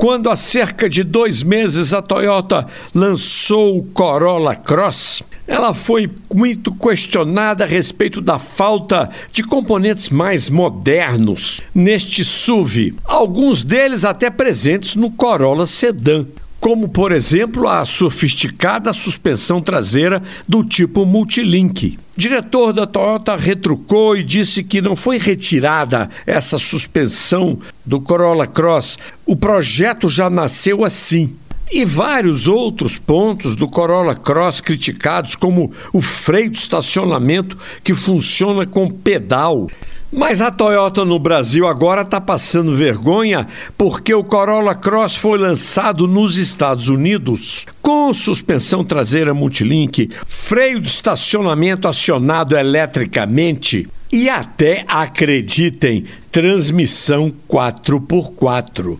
quando há cerca de dois meses a Toyota lançou o Corolla Cross, ela foi muito questionada a respeito da falta de componentes mais modernos neste SUV, alguns deles até presentes no Corolla Sedan como por exemplo a sofisticada suspensão traseira do tipo Multilink. Diretor da Toyota retrucou e disse que não foi retirada essa suspensão do Corolla Cross. O projeto já nasceu assim. E vários outros pontos do Corolla Cross criticados, como o freio de estacionamento que funciona com pedal. Mas a Toyota no Brasil agora está passando vergonha porque o Corolla Cross foi lançado nos Estados Unidos com suspensão traseira multilink, freio de estacionamento acionado eletricamente e até, acreditem, transmissão 4x4.